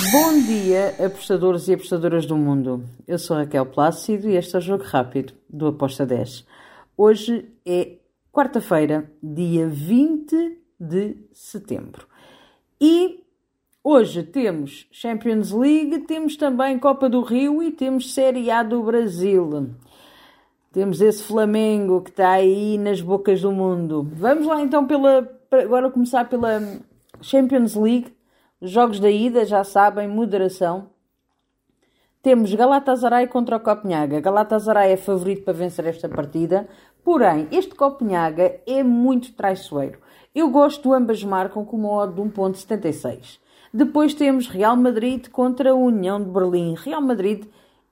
Bom dia, apostadores e apostadoras do mundo. Eu sou Raquel Plácido e este é o Jogo Rápido do Aposta 10. Hoje é quarta-feira, dia 20 de setembro. E hoje temos Champions League, temos também Copa do Rio e temos Série A do Brasil. Temos esse Flamengo que está aí nas bocas do mundo. Vamos lá então pela agora começar pela Champions League Jogos da ida, já sabem, moderação. Temos Galatasaray contra o Copenhaga. Galatasaray é favorito para vencer esta partida, porém, este Copenhaga é muito traiçoeiro. Eu gosto, ambas marcam com uma odd de 1.76. Depois temos Real Madrid contra a União de Berlim. Real Madrid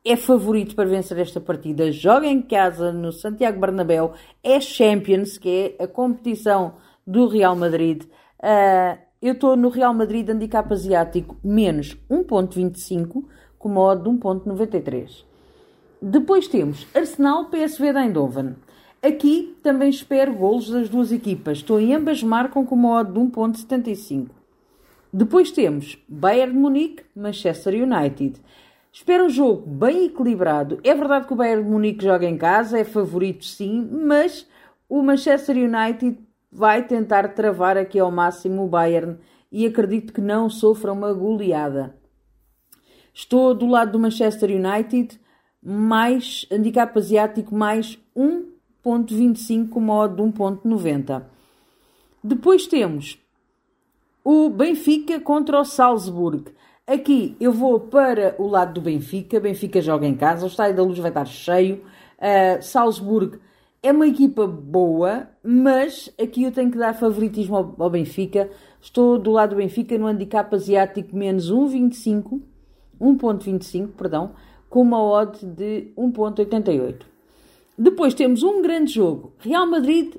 é favorito para vencer esta partida. Joga em casa no Santiago Bernabéu. É Champions, que é a competição do Real Madrid. Uh, eu estou no Real Madrid handicap asiático menos 1.25 com modo de 1.93. Depois temos Arsenal PSV de Eindhoven. Aqui também espero golos das duas equipas. Estou em ambas marcam com modo de 1.75. Depois temos Bayern Munique, Manchester United. Espero um jogo bem equilibrado. É verdade que o Bayern de Munique joga em casa, é favorito sim, mas o Manchester United vai tentar travar aqui ao máximo o Bayern e acredito que não sofra uma goleada. Estou do lado do Manchester United, mais handicap asiático, mais 1.25 modo de 1.90. Depois temos o Benfica contra o Salzburg. Aqui eu vou para o lado do Benfica. Benfica joga em casa, o estádio da luz vai estar cheio. Uh, Salzburg é uma equipa boa, mas aqui eu tenho que dar favoritismo ao, Benfica. Estou do lado do Benfica no handicap asiático menos 1,25, 1.25, perdão, com uma odd de 1.88. Depois temos um grande jogo, Real Madrid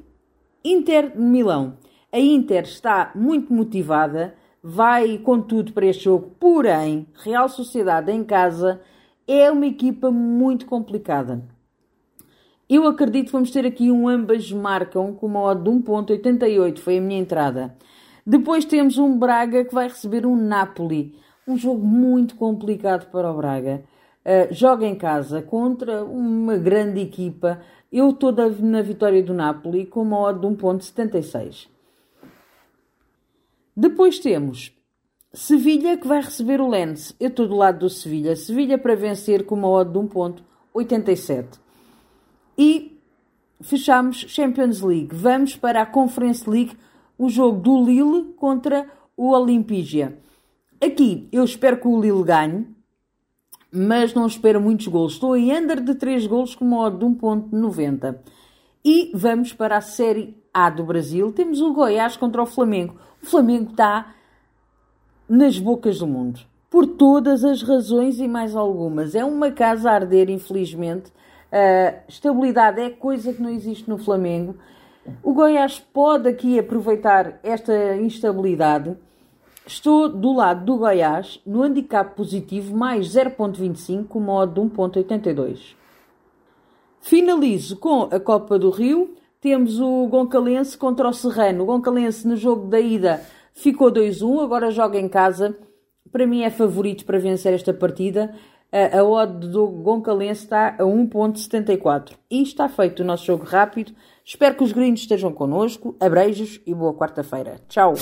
Inter Milão. A Inter está muito motivada, vai com tudo para este jogo, porém, Real Sociedade em casa é uma equipa muito complicada. Eu acredito que vamos ter aqui um ambas marcam com uma odd de 1.88, foi a minha entrada. Depois temos um Braga que vai receber um Napoli. Um jogo muito complicado para o Braga. Uh, joga em casa contra uma grande equipa. Eu estou na vitória do Napoli com uma odd de 1.76. Depois temos Sevilha que vai receber o Lens. Eu estou do lado do Sevilha. Sevilha para vencer com uma odd de 1.87. E fechamos Champions League. Vamos para a Conference League, o jogo do Lille contra o Olimpígia. Aqui eu espero que o Lille ganhe, mas não espero muitos gols. Estou em under de 3 gols com uma odd de 1.90. E vamos para a Série A do Brasil. Temos o Goiás contra o Flamengo. O Flamengo está nas bocas do mundo. Por todas as razões e mais algumas. É uma casa a arder, infelizmente. Estabilidade é coisa que não existe no Flamengo. O Goiás pode aqui aproveitar esta instabilidade. Estou do lado do Goiás no handicap positivo mais 0.25 com modo de 1.82. Finalizo com a Copa do Rio. Temos o Goncalense contra o Serrano. O Goncalense no jogo da ida ficou 2-1, agora joga em casa. Para mim é favorito para vencer esta partida a odd do Goncalense está a 1.74. E está feito o nosso jogo rápido. Espero que os gringos estejam connosco. Abreijos e boa quarta-feira. Tchau!